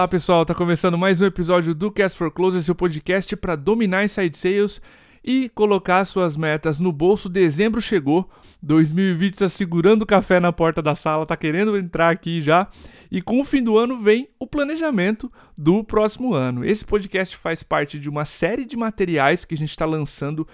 Olá pessoal, tá começando mais um episódio do Cast for Closer, seu podcast para dominar inside sales e colocar suas metas no bolso. Dezembro chegou, 2020 está segurando o café na porta da sala, tá querendo entrar aqui já. E com o fim do ano vem o planejamento do próximo ano. Esse podcast faz parte de uma série de materiais que a gente está lançando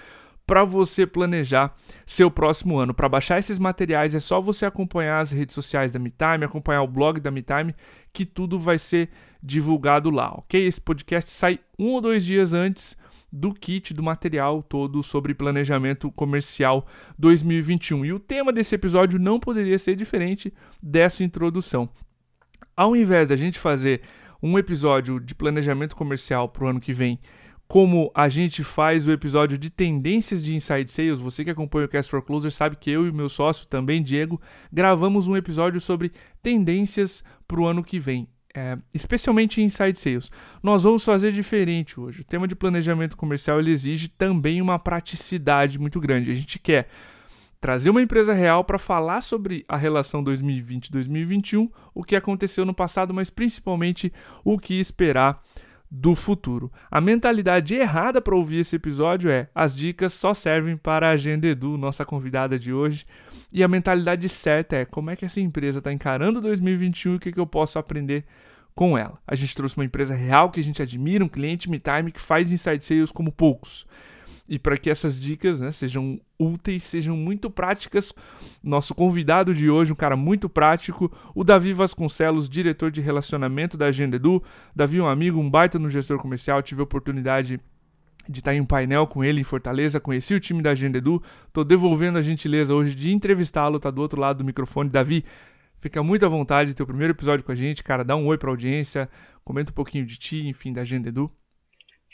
para você planejar seu próximo ano. Para baixar esses materiais é só você acompanhar as redes sociais da MeTime, acompanhar o blog da MeTime, que tudo vai ser divulgado lá, ok? Esse podcast sai um ou dois dias antes do kit, do material todo sobre planejamento comercial 2021. E o tema desse episódio não poderia ser diferente dessa introdução. Ao invés da gente fazer um episódio de planejamento comercial para o ano que vem como a gente faz o episódio de tendências de Inside Sales, você que acompanha o Cast for Closer sabe que eu e meu sócio, também Diego, gravamos um episódio sobre tendências para o ano que vem. É, especialmente em Inside Sales. Nós vamos fazer diferente hoje. O tema de planejamento comercial ele exige também uma praticidade muito grande. A gente quer trazer uma empresa real para falar sobre a relação 2020-2021, o que aconteceu no passado, mas principalmente o que esperar do futuro. A mentalidade errada para ouvir esse episódio é: as dicas só servem para a Agenda Edu, nossa convidada de hoje. E a mentalidade certa é: como é que essa empresa está encarando 2021 e o que, que eu posso aprender com ela. A gente trouxe uma empresa real que a gente admira, um cliente Me Time que faz inside sales como poucos e para que essas dicas né, sejam úteis, sejam muito práticas. Nosso convidado de hoje, um cara muito prático, o Davi Vasconcelos, diretor de relacionamento da Agenda Edu. Davi, um amigo, um baita no gestor comercial, tive a oportunidade de estar em um painel com ele em Fortaleza, conheci o time da Agenda Edu, estou devolvendo a gentileza hoje de entrevistá-lo, tá do outro lado do microfone. Davi, fica muito à vontade, teu primeiro episódio com a gente, cara, dá um oi para a audiência, comenta um pouquinho de ti, enfim, da Agenda Edu.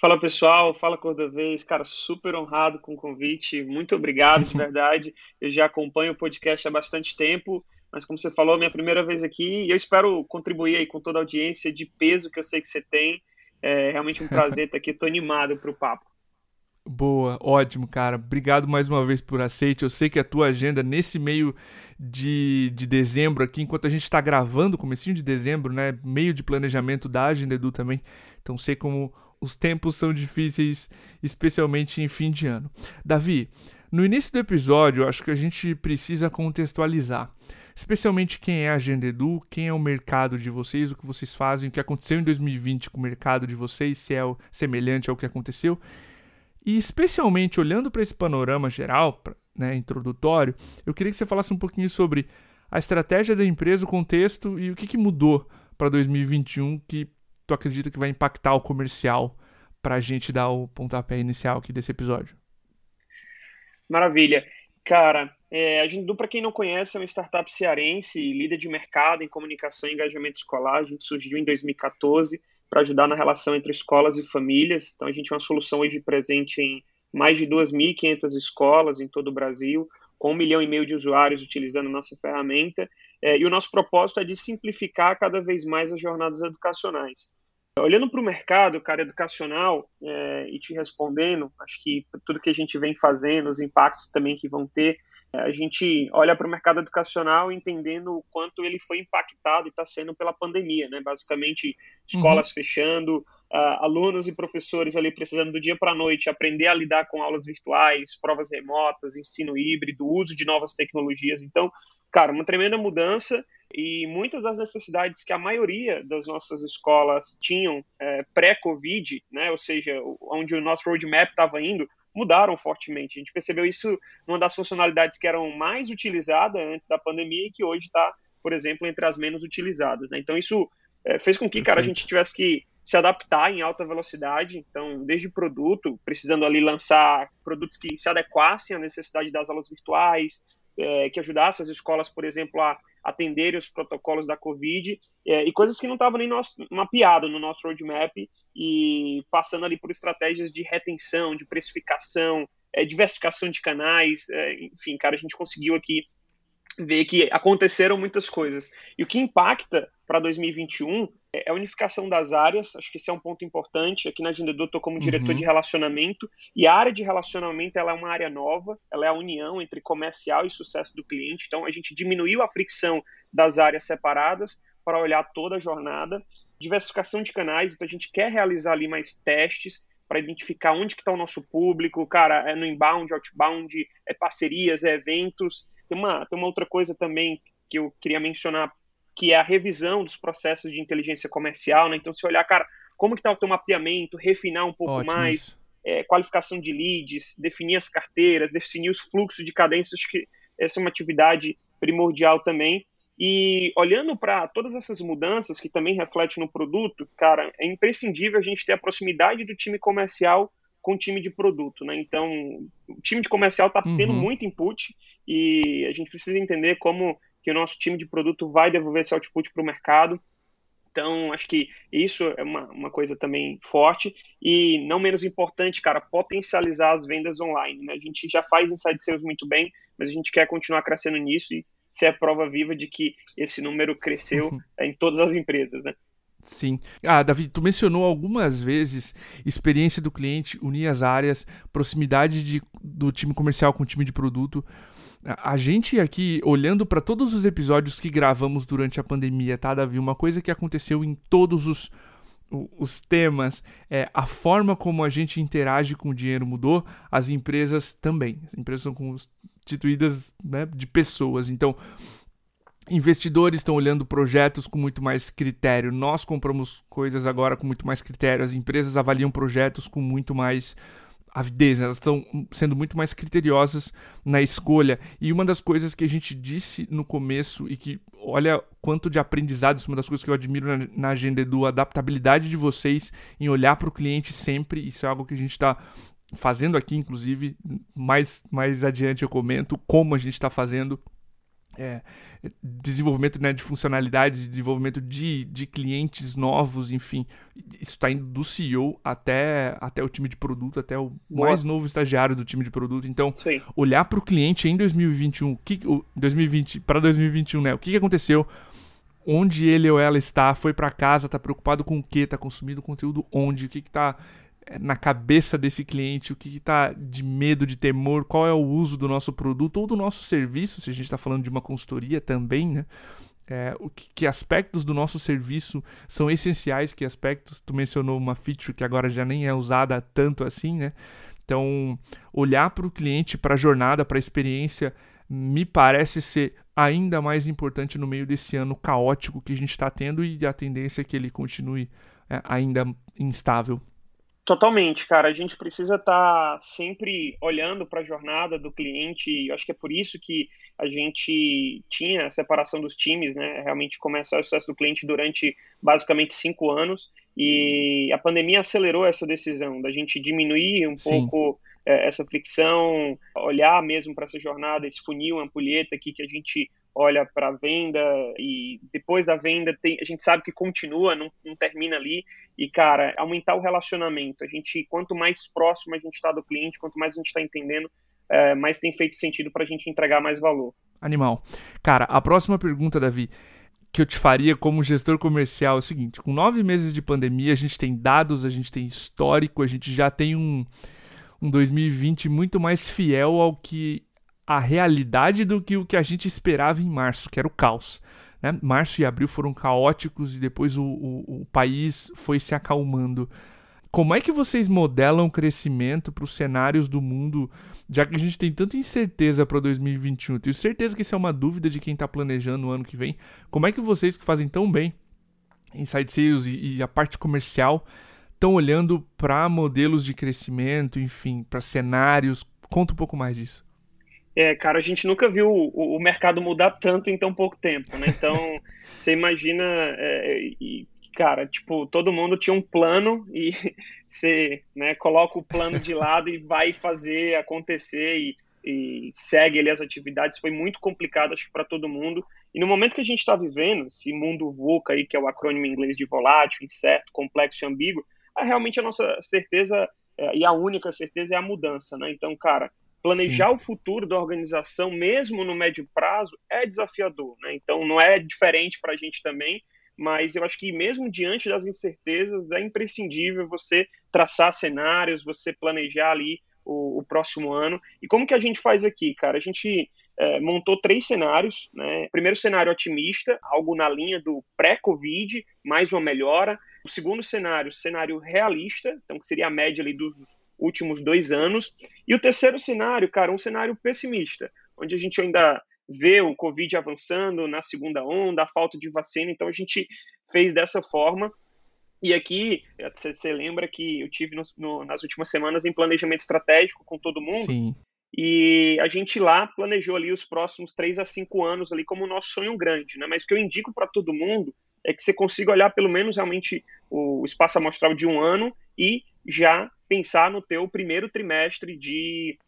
Fala pessoal, fala Cordovez, cara, super honrado com o convite, muito obrigado de verdade. Eu já acompanho o podcast há bastante tempo, mas como você falou, é minha primeira vez aqui e eu espero contribuir aí com toda a audiência de peso que eu sei que você tem. É realmente um prazer estar aqui, estou animado para o papo. Boa, ótimo, cara. Obrigado mais uma vez por aceite. Eu sei que a tua agenda nesse meio de, de dezembro aqui, enquanto a gente está gravando, comecinho de dezembro, né? Meio de planejamento da Agenda Edu também. Então sei como os tempos são difíceis, especialmente em fim de ano. Davi, no início do episódio, acho que a gente precisa contextualizar, especialmente quem é a Agenda Edu, quem é o mercado de vocês, o que vocês fazem, o que aconteceu em 2020 com o mercado de vocês, se é semelhante ao que aconteceu. E especialmente olhando para esse panorama geral, né, introdutório, eu queria que você falasse um pouquinho sobre a estratégia da empresa, o contexto e o que, que mudou para 2021 que tu acredita que vai impactar o comercial para a gente dar o pontapé inicial aqui desse episódio? Maravilha. Cara, é, a gente, para quem não conhece, é uma startup cearense, líder de mercado em comunicação e engajamento escolar. A gente surgiu em 2014 para ajudar na relação entre escolas e famílias. Então, a gente é uma solução hoje presente em mais de 2.500 escolas em todo o Brasil, com um milhão e meio de usuários utilizando nossa ferramenta. É, e o nosso propósito é de simplificar cada vez mais as jornadas educacionais. Olhando para o mercado, cara, educacional, é, e te respondendo, acho que tudo que a gente vem fazendo, os impactos também que vão ter, a gente olha para o mercado educacional entendendo o quanto ele foi impactado e está sendo pela pandemia, né? Basicamente, escolas uhum. fechando, uh, alunos e professores ali precisando do dia para a noite aprender a lidar com aulas virtuais, provas remotas, ensino híbrido, uso de novas tecnologias. Então, cara, uma tremenda mudança e muitas das necessidades que a maioria das nossas escolas tinham é, pré-Covid, né, ou seja, onde o nosso roadmap estava indo, mudaram fortemente. A gente percebeu isso numa das funcionalidades que eram mais utilizadas antes da pandemia e que hoje está, por exemplo, entre as menos utilizadas. Né? Então isso é, fez com que, cara, a gente tivesse que se adaptar em alta velocidade, então desde produto, precisando ali lançar produtos que se adequassem à necessidade das aulas virtuais, é, que ajudasse as escolas, por exemplo, a atenderem os protocolos da Covid é, e coisas que não estavam nem nosso, mapeado no nosso roadmap e passando ali por estratégias de retenção, de precificação, é, diversificação de canais, é, enfim, cara, a gente conseguiu aqui ver que aconteceram muitas coisas. E o que impacta para 2021 é a unificação das áreas, acho que esse é um ponto importante. Aqui na Agenda eu estou como diretor uhum. de relacionamento, e a área de relacionamento ela é uma área nova, ela é a união entre comercial e sucesso do cliente. Então a gente diminuiu a fricção das áreas separadas para olhar toda a jornada. diversificação de canais, então a gente quer realizar ali mais testes para identificar onde que está o nosso público, cara, é no inbound, outbound, é parcerias, é eventos. Tem uma, tem uma outra coisa também que eu queria mencionar, que é a revisão dos processos de inteligência comercial, né? Então, se olhar, cara, como que está o teu mapeamento, refinar um pouco Ótimo. mais, é, qualificação de leads, definir as carteiras, definir os fluxos de cadências, acho que essa é uma atividade primordial também. E olhando para todas essas mudanças que também refletem no produto, cara, é imprescindível a gente ter a proximidade do time comercial com o time de produto, né? Então, o time de comercial está uhum. tendo muito input e a gente precisa entender como que o nosso time de produto vai devolver esse output para o mercado. Então, acho que isso é uma, uma coisa também forte. E, não menos importante, cara, potencializar as vendas online. Né? A gente já faz inside sales muito bem, mas a gente quer continuar crescendo nisso e ser a prova viva de que esse número cresceu uhum. em todas as empresas. Né? Sim. Ah, Davi, tu mencionou algumas vezes experiência do cliente, unir as áreas, proximidade de, do time comercial com o time de produto. A gente aqui, olhando para todos os episódios que gravamos durante a pandemia, tá, Davi? Uma coisa que aconteceu em todos os, os temas é a forma como a gente interage com o dinheiro mudou, as empresas também. As empresas são constituídas né, de pessoas. Então, investidores estão olhando projetos com muito mais critério. Nós compramos coisas agora com muito mais critério. As empresas avaliam projetos com muito mais avidez, elas estão sendo muito mais criteriosas na escolha. E uma das coisas que a gente disse no começo e que, olha quanto de aprendizado, isso é uma das coisas que eu admiro na, na Agenda Edu, a adaptabilidade de vocês em olhar para o cliente sempre, isso é algo que a gente está fazendo aqui, inclusive, mais, mais adiante eu comento como a gente está fazendo é, desenvolvimento né, de funcionalidades, desenvolvimento de, de clientes novos, enfim. Isso está indo do CEO até, até o time de produto, até o Boa. mais novo estagiário do time de produto. Então, olhar para o cliente em 2021, que, 2020 para 2021, né? O que, que aconteceu? Onde ele ou ela está, foi para casa, está preocupado com o que, está consumindo conteúdo onde, o que está é, na cabeça desse cliente, o que está de medo, de temor, qual é o uso do nosso produto ou do nosso serviço, se a gente está falando de uma consultoria também, né? É, o que, que, aspectos do nosso serviço são essenciais, que aspectos, tu mencionou uma feature que agora já nem é usada tanto assim, né? Então, olhar para o cliente, para a jornada, para a experiência, me parece ser ainda mais importante no meio desse ano caótico que a gente está tendo e a tendência é que ele continue é, ainda instável. Totalmente, cara. A gente precisa estar tá sempre olhando para a jornada do cliente. Eu acho que é por isso que a gente tinha a separação dos times, né? Realmente começar o sucesso do cliente durante basicamente cinco anos. E a pandemia acelerou essa decisão da gente diminuir um Sim. pouco é, essa fricção, olhar mesmo para essa jornada, esse funil, ampulheta aqui que a gente olha para a venda e depois da venda tem, a gente sabe que continua, não, não, termina ali. E, cara, aumentar o relacionamento. A gente, quanto mais próximo a gente está do cliente, quanto mais a gente está entendendo, é, mais tem feito sentido para a gente entregar mais valor. Animal. Cara, a próxima pergunta, Davi, que eu te faria como gestor comercial é o seguinte: com nove meses de pandemia, a gente tem dados, a gente tem histórico, a gente já tem um, um 2020 muito mais fiel ao que a realidade do que o que a gente esperava em março, que era o caos. Né? Março e abril foram caóticos e depois o, o, o país foi se acalmando. Como é que vocês modelam o crescimento para os cenários do mundo, já que a gente tem tanta incerteza para 2021? Tenho certeza que isso é uma dúvida de quem está planejando o ano que vem. Como é que vocês que fazem tão bem Inside Sales e, e a parte comercial estão olhando para modelos de crescimento, enfim, para cenários? Conta um pouco mais disso. É, cara, a gente nunca viu o, o, mercado mudar tanto em tão pouco tempo, né? Então, você imagina, é, e, cara, tipo, todo mundo tinha um plano e você né, coloca o plano de lado e vai fazer acontecer e, e segue ali as atividades. Foi muito complicado, acho que, para todo mundo. E no momento que a gente está vivendo, esse mundo VUCA aí, que é o acrônimo em inglês de volátil, incerto, complexo e ambíguo, é realmente a nossa certeza é, e a única certeza é a mudança, né? Então, cara, Planejar Sim. o futuro da organização, mesmo no médio prazo, é desafiador. Né? Então, não é diferente para a gente também, mas eu acho que mesmo diante das incertezas, é imprescindível você traçar cenários, você planejar ali o, o, próximo ano. E como que a gente faz aqui, cara? A gente é, montou três cenários. Né? Primeiro cenário otimista, algo na linha do pré-Covid, mais uma melhora. O segundo cenário, cenário realista, então que seria a média ali dos últimos dois anos. E o terceiro cenário, cara, um cenário pessimista, onde a gente ainda vê o Covid avançando na segunda onda, a falta de vacina, então a gente fez dessa forma. E aqui, você lembra que eu tive no, no, nas últimas semanas em planejamento estratégico com todo mundo. Sim. E a gente lá planejou ali os próximos três a cinco anos ali como o nosso sonho grande, né? Mas o que eu indico para todo mundo é que você consiga olhar pelo menos realmente o espaço amostral de um ano e já pensar no teu primeiro trimestre de,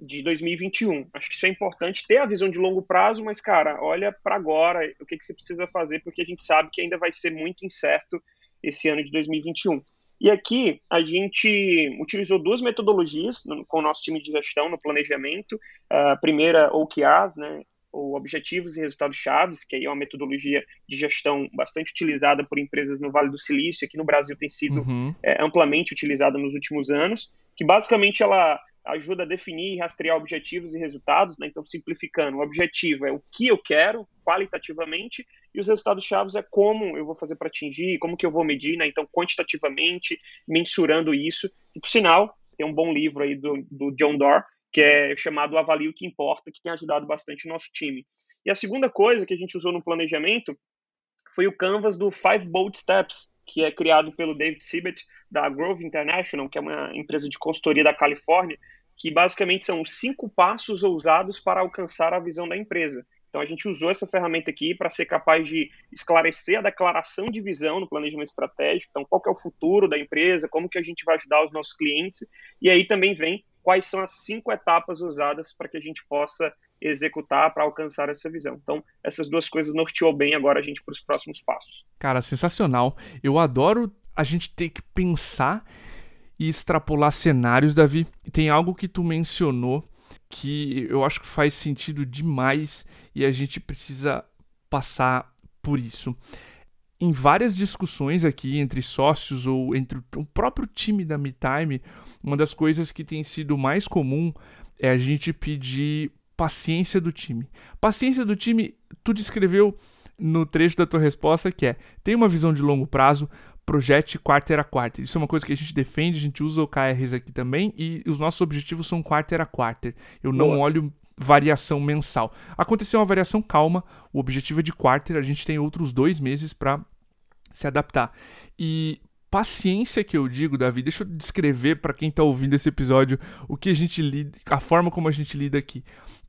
de 2021. Acho que isso é importante, ter a visão de longo prazo, mas, cara, olha para agora o que, que você precisa fazer, porque a gente sabe que ainda vai ser muito incerto esse ano de 2021. E aqui a gente utilizou duas metodologias no, com o nosso time de gestão no planejamento. A primeira, OKRs, né, ou Objetivos e Resultados Chaves, que aí é uma metodologia de gestão bastante utilizada por empresas no Vale do Silício, aqui no Brasil tem sido uhum. é, amplamente utilizada nos últimos anos, que basicamente ela ajuda a definir e rastrear objetivos e resultados, né? então simplificando, o objetivo é o que eu quero qualitativamente e os resultados chaves é como eu vou fazer para atingir, como que eu vou medir, né? então quantitativamente, mensurando isso, e por sinal, tem um bom livro aí do, do John Doerr, que é chamado Avalie o que Importa, que tem ajudado bastante o nosso time. E a segunda coisa que a gente usou no planejamento foi o canvas do Five Bold Steps, que é criado pelo David Sibet, da Grove International, que é uma empresa de consultoria da Califórnia, que basicamente são cinco passos ousados para alcançar a visão da empresa. Então a gente usou essa ferramenta aqui para ser capaz de esclarecer a declaração de visão no planejamento estratégico. Então, qual é o futuro da empresa, como que a gente vai ajudar os nossos clientes, e aí também vem quais são as cinco etapas usadas para que a gente possa executar para alcançar essa visão. Então, essas duas coisas norteou bem agora a gente para os próximos passos. Cara, sensacional. Eu adoro a gente ter que pensar e extrapolar cenários, Davi. Tem algo que tu mencionou que eu acho que faz sentido demais e a gente precisa passar por isso. Em várias discussões aqui entre sócios ou entre o próprio time da MeTime, uma das coisas que tem sido mais comum é a gente pedir paciência do time. Paciência do time, tu descreveu no trecho da tua resposta que é: tem uma visão de longo prazo, projete quarter a quarter. Isso é uma coisa que a gente defende, a gente usa o KRs aqui também e os nossos objetivos são quarter a quarter. Eu não Boa. olho variação mensal. Aconteceu uma variação calma, o objetivo é de quarter, a gente tem outros dois meses para se adaptar. E paciência que eu digo, Davi, deixa eu descrever para quem está ouvindo esse episódio o que a gente lida, a forma como a gente lida aqui.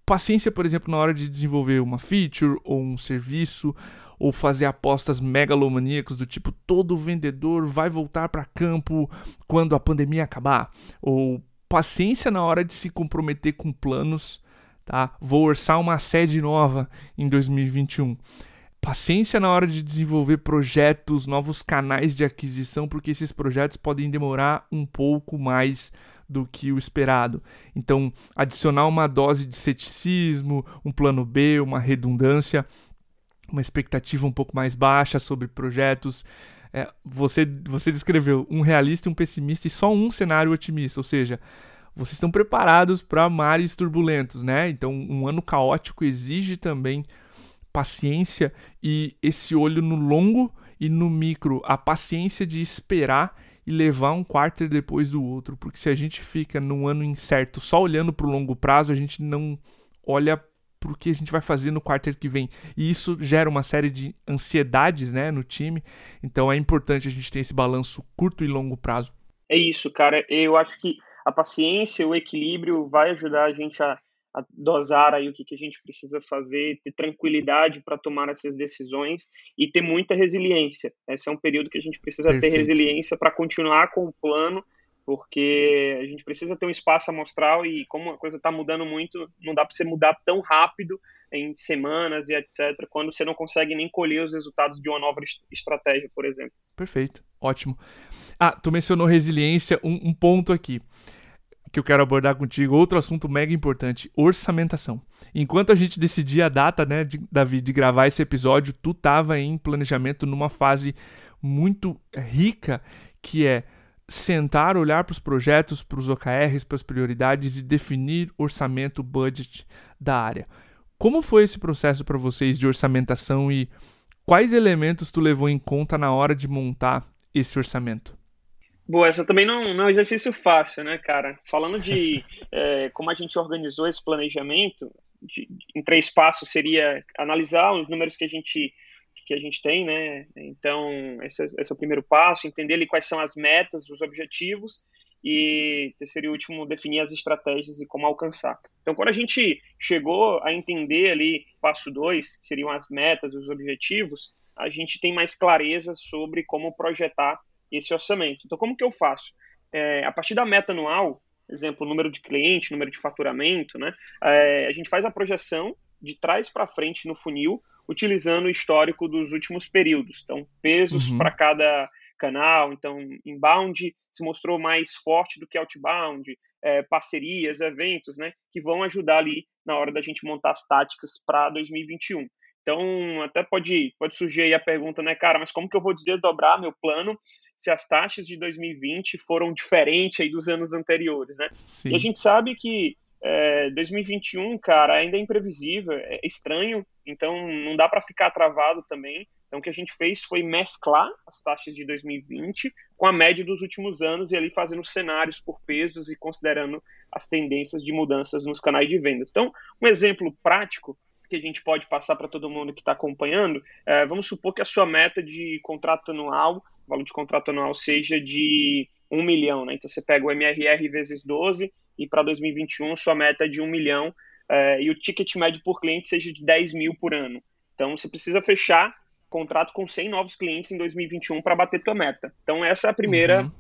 Paciência, por exemplo, na hora de desenvolver uma feature ou um serviço ou fazer apostas megalomaníacas do tipo todo vendedor vai voltar para campo quando a pandemia acabar, ou paciência na hora de se comprometer com planos, tá? Vou orçar uma sede nova em 2021. Paciência na hora de desenvolver projetos, novos canais de aquisição, porque esses projetos podem demorar um pouco mais do que o esperado. Então, adicionar uma dose de ceticismo, um plano B, uma redundância uma expectativa um pouco mais baixa sobre projetos. É, você, você descreveu um realista, um pessimista e só um cenário otimista, ou seja, vocês estão preparados para mares turbulentos, né? Então, um ano caótico exige também paciência e esse olho no longo e no micro, a paciência de esperar e levar um quarter depois do outro, porque se a gente fica num ano incerto só olhando para o longo prazo, a gente não olha pro que a gente vai fazer no quarter que vem. E isso gera uma série de ansiedades, né, no time. Então é importante a gente ter esse balanço curto e longo prazo. É isso, cara. Eu acho que a paciência, o equilíbrio vai ajudar a gente a dosar aí o que, que a gente precisa fazer, ter tranquilidade para tomar essas decisões e ter muita resiliência. Esse é um período que a gente precisa Perfeito. ter resiliência para continuar com o plano porque a gente precisa ter um espaço amostral e como a coisa está mudando muito, não dá para você mudar tão rápido em semanas e etc, quando você não consegue nem colher os resultados de uma nova estratégia, por exemplo. Perfeito, ótimo. Ah, tu mencionou resiliência, um, um ponto aqui que eu quero abordar contigo, outro assunto mega importante, orçamentação. Enquanto a gente decidia a data, né, de, Davi, de gravar esse episódio, tu tava em planejamento numa fase muito rica, que é sentar, olhar para os projetos, para os OKRs, para as prioridades e definir orçamento, budget da área. Como foi esse processo para vocês de orçamentação e quais elementos tu levou em conta na hora de montar esse orçamento? Boa, essa também não, não é um exercício fácil, né, cara? Falando de é, como a gente organizou esse planejamento, de, em três passos seria analisar os números que a gente que a gente tem, né? Então, esse, esse é o primeiro passo, entender ali quais são as metas, os objetivos, e terceiro e último, definir as estratégias e como alcançar. Então, quando a gente chegou a entender ali, passo dois, que seriam as metas e os objetivos, a gente tem mais clareza sobre como projetar esse orçamento. Então, como que eu faço? É, a partir da meta anual, exemplo, número de cliente, número de faturamento, né? É, a gente faz a projeção de trás para frente no funil, utilizando o histórico dos últimos períodos. Então, pesos uhum. para cada canal. Então, inbound se mostrou mais forte do que outbound, é, parcerias, eventos, né, que vão ajudar ali na hora da gente montar as táticas para 2021. Então, até pode, pode surgir aí a pergunta, né, cara, mas como que eu vou desdobrar meu plano se as taxas de 2020 foram diferentes aí dos anos anteriores, né? Sim. E a gente sabe que é, 2021, cara, ainda é imprevisível, é estranho, então não dá para ficar travado também. Então, o que a gente fez foi mesclar as taxas de 2020 com a média dos últimos anos e ali fazendo cenários por pesos e considerando as tendências de mudanças nos canais de vendas. Então, um exemplo prático que a gente pode passar para todo mundo que está acompanhando, é, vamos supor que a sua meta de contrato anual, valor de contrato anual, seja de 1 milhão. Né? Então, você pega o MRR vezes 12 e para 2021 sua meta é de 1 milhão é, e o ticket médio por cliente seja de 10 mil por ano. Então, você precisa fechar contrato com 100 novos clientes em 2021 para bater tua meta. Então, essa é a primeira, uhum.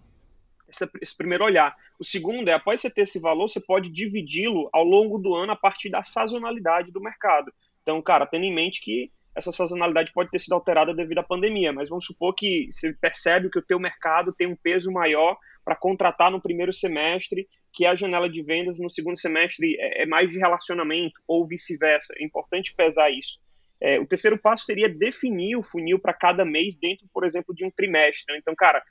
Essa, esse primeiro olhar. O segundo é, após você ter esse valor, você pode dividi-lo ao longo do ano a partir da sazonalidade do mercado. Então, cara, tendo em mente que essa sazonalidade pode ter sido alterada devido à pandemia, mas vamos supor que você percebe que o teu mercado tem um peso maior para contratar no primeiro semestre, que a janela de vendas no segundo semestre é, é mais de relacionamento, ou vice-versa. É importante pesar isso. É, o terceiro passo seria definir o funil para cada mês dentro, por exemplo, de um trimestre. Né? Então, cara,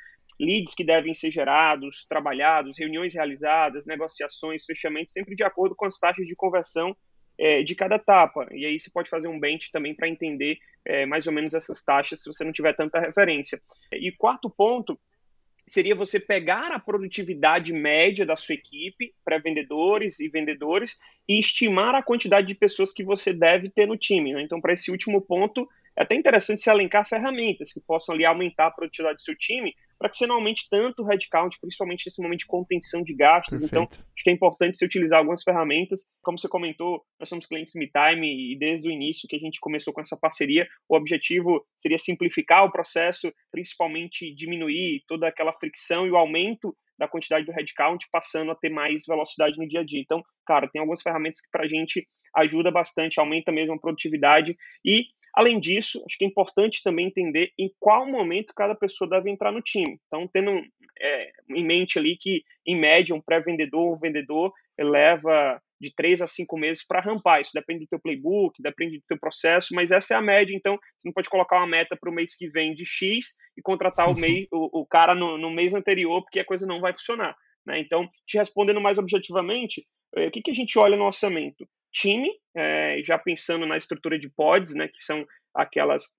leads que devem ser gerados, trabalhados, reuniões realizadas, negociações, fechamentos, sempre de acordo com as taxas de conversão é, de cada etapa. E aí você pode fazer um bench também para entender é, mais ou menos essas taxas, se você não tiver tanta referência. E quarto ponto seria você pegar a produtividade média da sua equipe, para vendedores e vendedores, e estimar a quantidade de pessoas que você deve ter no time. Né? Então, para esse último ponto, é até interessante se alencar ferramentas que possam ali aumentar a produtividade do seu time, para que você não aumente tanto o headcount, principalmente nesse momento de contenção de gastos. Então, Perfeito. Então, acho que é importante você utilizar algumas ferramentas. Como você comentou, nós somos clientes MeTime e desde o início que a gente começou com essa parceria, o objetivo seria simplificar o processo, principalmente diminuir toda aquela fricção e o aumento da quantidade do headcount, passando a ter mais velocidade no dia a dia. Então, cara, tem algumas ferramentas que para a gente ajuda bastante, aumenta mesmo a produtividade e Além disso, acho que é importante também entender em qual momento cada pessoa deve entrar no time. Então, tendo é, em mente ali que, em média, um pré-vendedor ou vendedor leva de três a cinco meses para rampar. Isso depende do teu playbook, depende do teu processo, mas essa é a média. Então, você não pode colocar uma meta para o mês que vem de X e contratar o, mês, o, o cara no, no, mês anterior, porque a coisa não vai funcionar. Né? Então, te respondendo mais objetivamente, é, o que, que a gente olha no orçamento? Time, é, já pensando na estrutura de pods, né, que são aquelas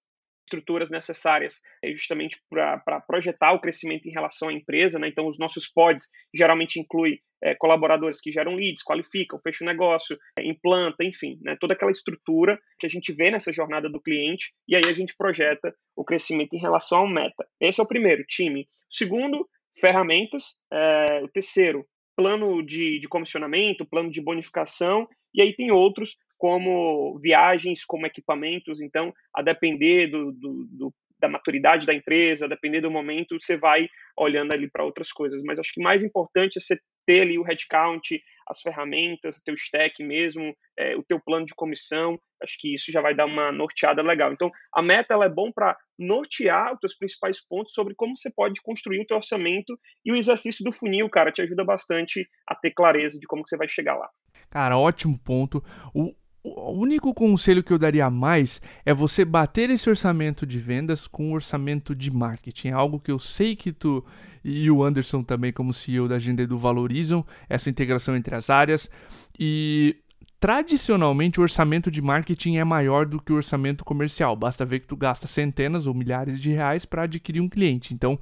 estruturas necessárias é, justamente para projetar o crescimento em relação à empresa. Né? Então, os nossos pods geralmente incluem é, colaboradores que geram leads, qualificam, fecham o negócio, é, implanta, enfim, né? toda aquela estrutura que a gente vê nessa jornada do cliente e aí a gente projeta o crescimento em relação ao meta. Esse é o primeiro, time. Segundo, ferramentas. É, o terceiro, plano de, de comissionamento, plano de bonificação, e aí tem outros como viagens, como equipamentos, então, a depender do, do, do da maturidade da empresa, a depender do momento, você vai olhando ali para outras coisas. Mas acho que mais importante é você ter ali o headcount, as ferramentas, o teu stack mesmo, é, o teu plano de comissão, acho que isso já vai dar uma norteada legal. Então, a meta ela é bom para nortear os teus principais pontos sobre como você pode construir o teu orçamento e o exercício do funil, cara, te ajuda bastante a ter clareza de como você vai chegar lá. Cara, ótimo ponto. O, o único conselho que eu daria mais é você bater esse orçamento de vendas com o orçamento de marketing. Algo que eu sei que tu e o Anderson também, como CEO da Agenda Edu, valorizam essa integração entre as áreas. E tradicionalmente o orçamento de marketing é maior do que o orçamento comercial. Basta ver que tu gasta centenas ou milhares de reais para adquirir um cliente. Então,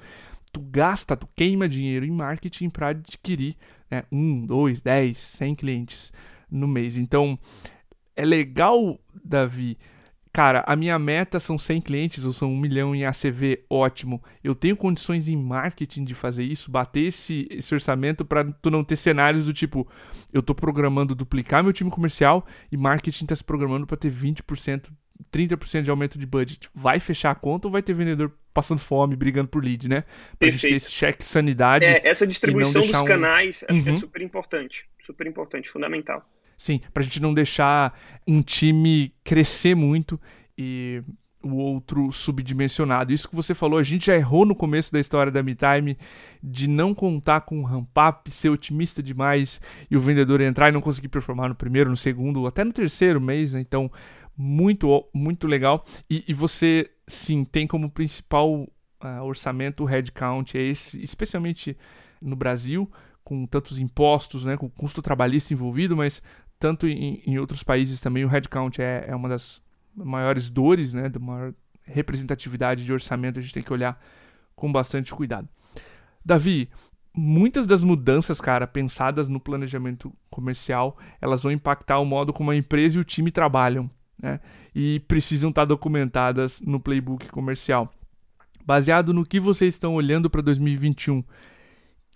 tu gasta, tu queima dinheiro em marketing para adquirir né, um, dois, dez, cem clientes no mês. Então, é legal, Davi. Cara, a minha meta são 100 clientes ou são 1 milhão em ACV, ótimo. Eu tenho condições em marketing de fazer isso, bater esse, esse orçamento para tu não ter cenários do tipo, eu tô programando duplicar meu time comercial e marketing tá se programando para ter 20%, 30% de aumento de budget. Vai fechar a conta ou vai ter vendedor passando fome, brigando por lead, né? Pra Perfeito. gente ter esse cheque sanidade. É, essa distribuição dos um... canais acho uhum. que é uhum. super importante. Super importante, fundamental. Sim, pra gente não deixar um time crescer muito e o outro subdimensionado. Isso que você falou, a gente já errou no começo da história da MeTime de não contar com um ramp-up, ser otimista demais e o vendedor entrar e não conseguir performar no primeiro, no segundo, ou até no terceiro mês, né? Então, muito, muito legal. E, e você, sim, tem como principal uh, orçamento o headcount, é esse, especialmente no Brasil, com tantos impostos, né, com custo trabalhista envolvido, mas tanto em, em outros países também o headcount é, é uma das maiores dores, né, da maior representatividade de orçamento, a gente tem que olhar com bastante cuidado. Davi, muitas das mudanças, cara, pensadas no planejamento comercial, elas vão impactar o modo como a empresa e o time trabalham, né? E precisam estar documentadas no playbook comercial. Baseado no que vocês estão olhando para 2021,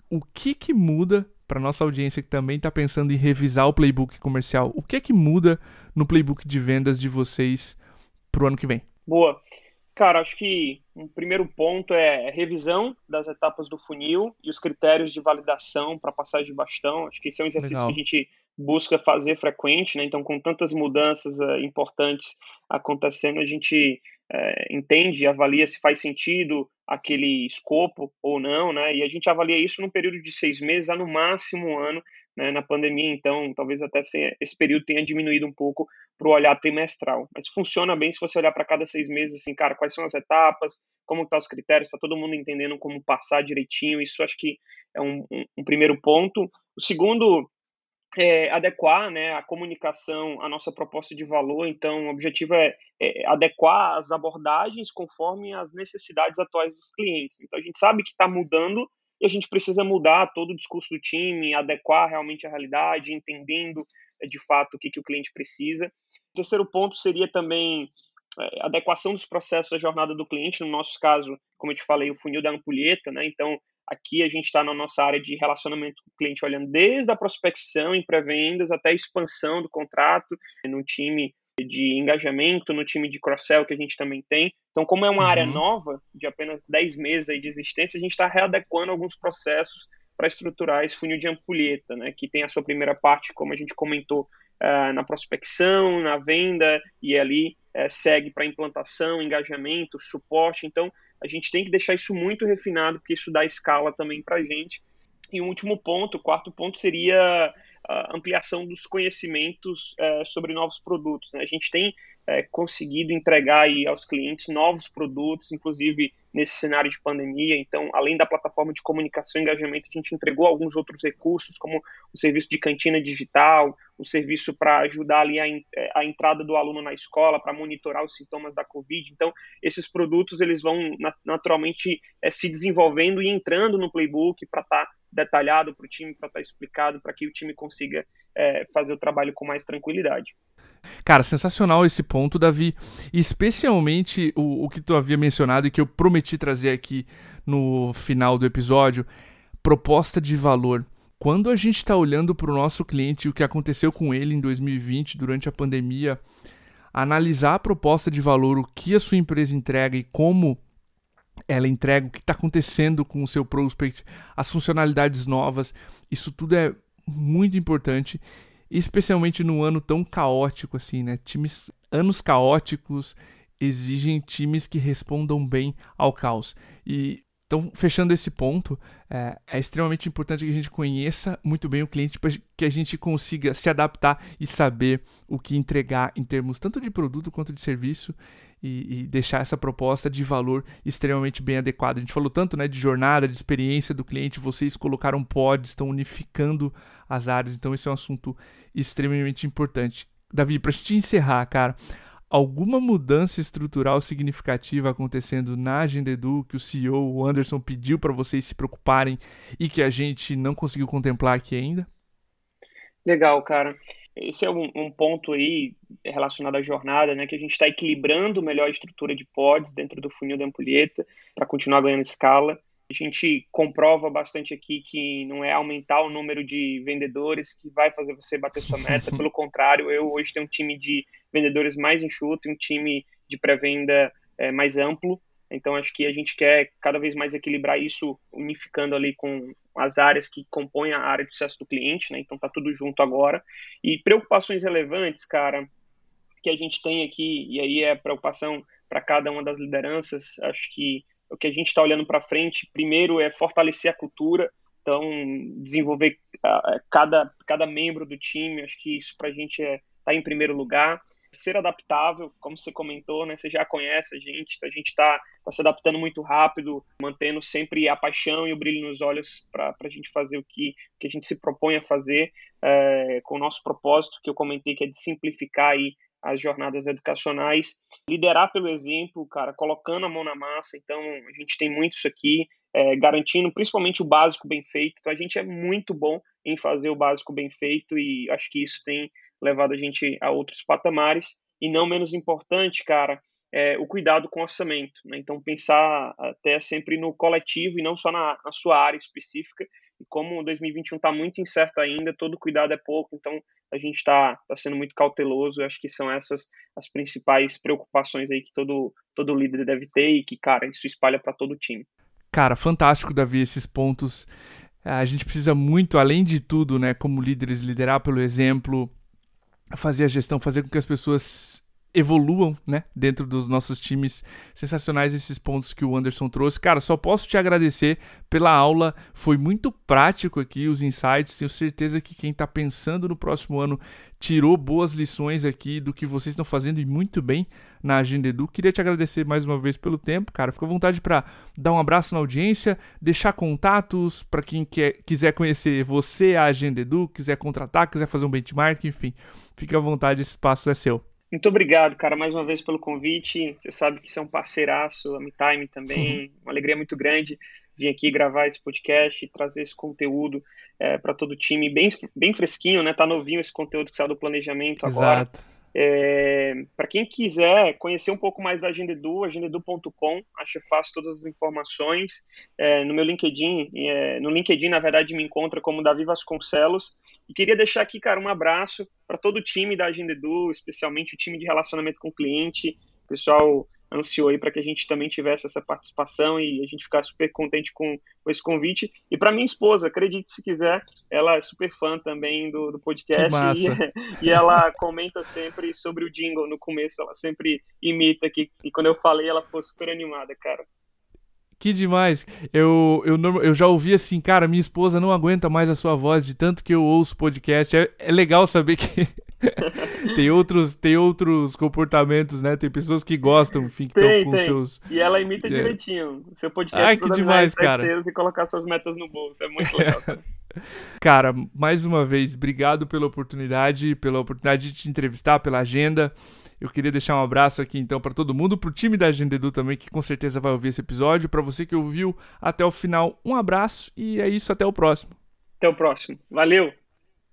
o que que muda para nossa audiência que também está pensando em revisar o playbook comercial, o que é que muda no playbook de vendas de vocês para o ano que vem? Boa. Cara, acho que um primeiro ponto é revisão das etapas do funil e os critérios de validação para passagem de bastão. Acho que esse é um exercício Legal. que a gente busca fazer frequente, né? Então, com tantas mudanças uh, importantes acontecendo, a gente uh, entende avalia se faz sentido aquele escopo ou não, né? E a gente avalia isso num período de seis meses a no máximo um ano, né? Na pandemia, então, talvez até esse período tenha diminuído um pouco para o olhar trimestral. Mas funciona bem se você olhar para cada seis meses, assim, cara, quais são as etapas, como estão tá os critérios, está todo mundo entendendo como passar direitinho. Isso acho que é um, um, um primeiro ponto. O segundo é, adequar né, a comunicação à nossa proposta de valor. Então, o objetivo é, é, adequar as abordagens conforme as necessidades atuais dos clientes. Então, a gente sabe que está mudando e a gente precisa mudar todo o discurso do time, adequar realmente a realidade, entendendo é, de fato o que, que o cliente precisa. O terceiro ponto seria também é, adequação dos processos da jornada do cliente. No nosso caso, como eu te falei, o funil da ampulheta, né? Então, Aqui a gente está na nossa área de relacionamento com o cliente, olhando desde a prospecção em pré-vendas até a expansão do contrato, no time de engajamento, no time de cross-sell que a gente também tem. Então, como é uma uhum. área nova, de apenas 10 meses de existência, a gente está readequando alguns processos para estruturar esse funil de ampulheta, né, que tem a sua primeira parte, como a gente comentou, uh, na prospecção, na venda, e ali uh, segue para implantação, engajamento, suporte. Então, a gente tem que deixar isso muito refinado, porque isso dá escala também para a gente. E o um último ponto, o quarto ponto, seria a ampliação dos conhecimentos é, sobre novos produtos. Né? A gente tem é, conseguido entregar aí aos clientes novos produtos, inclusive nesse cenário de pandemia. Então, além da plataforma de comunicação e engajamento, a gente entregou alguns outros recursos, como o serviço de cantina digital, o serviço para ajudar ali a, é, a, entrada do aluno na escola, para monitorar os sintomas da Covid. Então, esses produtos eles vão naturalmente é, se desenvolvendo e entrando no playbook para estar tá detalhado para o time, para estar tá explicado, para que o time consiga é, fazer o trabalho com mais tranquilidade. Cara, sensacional esse ponto, Davi. Especialmente o, o que tu havia mencionado e que eu prometi trazer aqui no final do episódio: proposta de valor. Quando a gente está olhando para o nosso cliente o que aconteceu com ele em 2020 durante a pandemia, analisar a proposta de valor, o que a sua empresa entrega e como ela entrega, o que está acontecendo com o seu prospect, as funcionalidades novas, isso tudo é muito importante especialmente num ano tão caótico assim, né? Times anos caóticos exigem times que respondam bem ao caos. E Então, fechando esse ponto, é, é, extremamente importante que a gente conheça muito bem o cliente para que a gente consiga se adaptar e saber o que entregar em termos tanto de produto quanto de serviço e, e, deixar essa proposta de valor extremamente bem adequada. A gente falou tanto né, de jornada, de experiência do cliente, vocês colocaram pods, estão unificando as áreas, então esse é um assunto extremamente importante. Davi, para a gente encerrar, cara, alguma mudança estrutural significativa acontecendo na Agenda Edu que o CEO, o Anderson, pediu para vocês se preocuparem e que a gente não conseguiu contemplar aqui ainda? Legal, cara. Esse é um, um ponto aí relacionado à jornada, né, que a gente está equilibrando melhor a estrutura de pods dentro do funil da ampulheta para continuar ganhando escala. A gente comprova bastante aqui que não é aumentar o número de vendedores que vai fazer você bater sua meta. Pelo contrário, eu hoje tenho um time de vendedores mais enxuto e um time de pré-venda é, mais amplo. Então, acho que a gente quer cada vez mais equilibrar isso, unificando ali com as áreas que compõem a área de sucesso do cliente, né? Então, tá tudo junto agora. E preocupações relevantes, cara, que a gente tem aqui, e aí é preocupação para cada uma das lideranças, acho que o que a gente está olhando para frente, primeiro é fortalecer a cultura, então desenvolver uh, cada, cada membro do time, acho que isso para a gente está é, tá em primeiro lugar. Ser adaptável, como você comentou, né? Você já conhece a gente, a gente está tá se adaptando muito rápido, mantendo sempre a paixão e o brilho nos olhos para a gente fazer o que, que a gente se propõe a fazer, é, com o nosso propósito, que eu comentei, que é de simplificar aí as jornadas educacionais, liderar pelo exemplo, cara, colocando a mão na massa. Então, a gente tem muito isso aqui, é, garantindo principalmente o básico bem feito. Então, a gente é muito bom em fazer o básico bem feito e acho que isso tem levado a gente a outros patamares. E não menos importante, cara, é o cuidado com o orçamento. Né? Então, pensar até sempre no coletivo e não só na, na sua área específica. E como 2021 está muito incerto ainda, todo cuidado é pouco, então a gente está tá sendo muito cauteloso. Acho que são essas as principais preocupações aí que todo, todo líder deve ter e que, cara, isso espalha para todo o time. Cara, fantástico, Davi, esses pontos. A gente precisa muito, além de tudo, né, como líderes, liderar pelo exemplo, fazer a gestão, fazer com que as pessoas evoluam, né, dentro dos nossos times. Sensacionais esses pontos que o Anderson trouxe. Cara, só posso te agradecer pela aula. Foi muito prático aqui os insights. Tenho certeza que quem está pensando no próximo ano tirou boas lições aqui do que vocês estão fazendo e muito bem na Agenda Edu. Queria te agradecer mais uma vez pelo tempo, cara. Fica à vontade para dar um abraço na audiência, deixar contatos para quem quer, quiser conhecer você, a Agenda Edu, quiser contratar, quiser fazer um benchmark, enfim. Fique à vontade, esse espaço é seu. Muito obrigado, cara, mais uma vez pelo convite. Você sabe que você é um parceiraço, a MeTime também, uhum. uma alegria muito grande vir aqui gravar esse podcast e trazer esse conteúdo é, para todo o time, bem, bem fresquinho, né? Tá novinho esse conteúdo que saiu do planejamento agora. É, para quem quiser conhecer um pouco mais da Agenda Edu, agendaedu.com, acho fácil todas as informações. É, no meu LinkedIn, é, no LinkedIn, na verdade, me encontra como Davi Vasconcelos. E queria deixar aqui, cara, um abraço para todo o time da Agenda Edu, especialmente o time de relacionamento com o cliente, pessoal ansiou aí para que a gente também tivesse essa participação e a gente ficar super contente com, com esse convite. E para minha esposa, acredite se quiser, ela é super fã também do, do podcast e, e, ela comenta sempre sobre o jingle no começo, ela sempre imita aqui. E quando eu falei, ela ficou super animada, cara. Que demais. Eu, eu, eu já ouvi assim, cara, minha esposa não aguenta mais a sua voz de tanto que eu ouço podcast. É, é legal saber que tem, outros, tem outros comportamentos, né? Tem pessoas que gostam, enfim, que estão com tem. seus. E ela imita é. direitinho. Seu podcast Ai, que demais, cara. E colocar suas metas no bolso. É muito legal, cara. cara, mais uma vez, obrigado pela oportunidade, pela oportunidade de te entrevistar, pela agenda. Eu queria deixar um abraço aqui então para todo mundo, para o time da Agenda Edu também, que com certeza vai ouvir esse episódio. Para você que ouviu até o final, um abraço e é isso, até o próximo. Até o próximo. Valeu!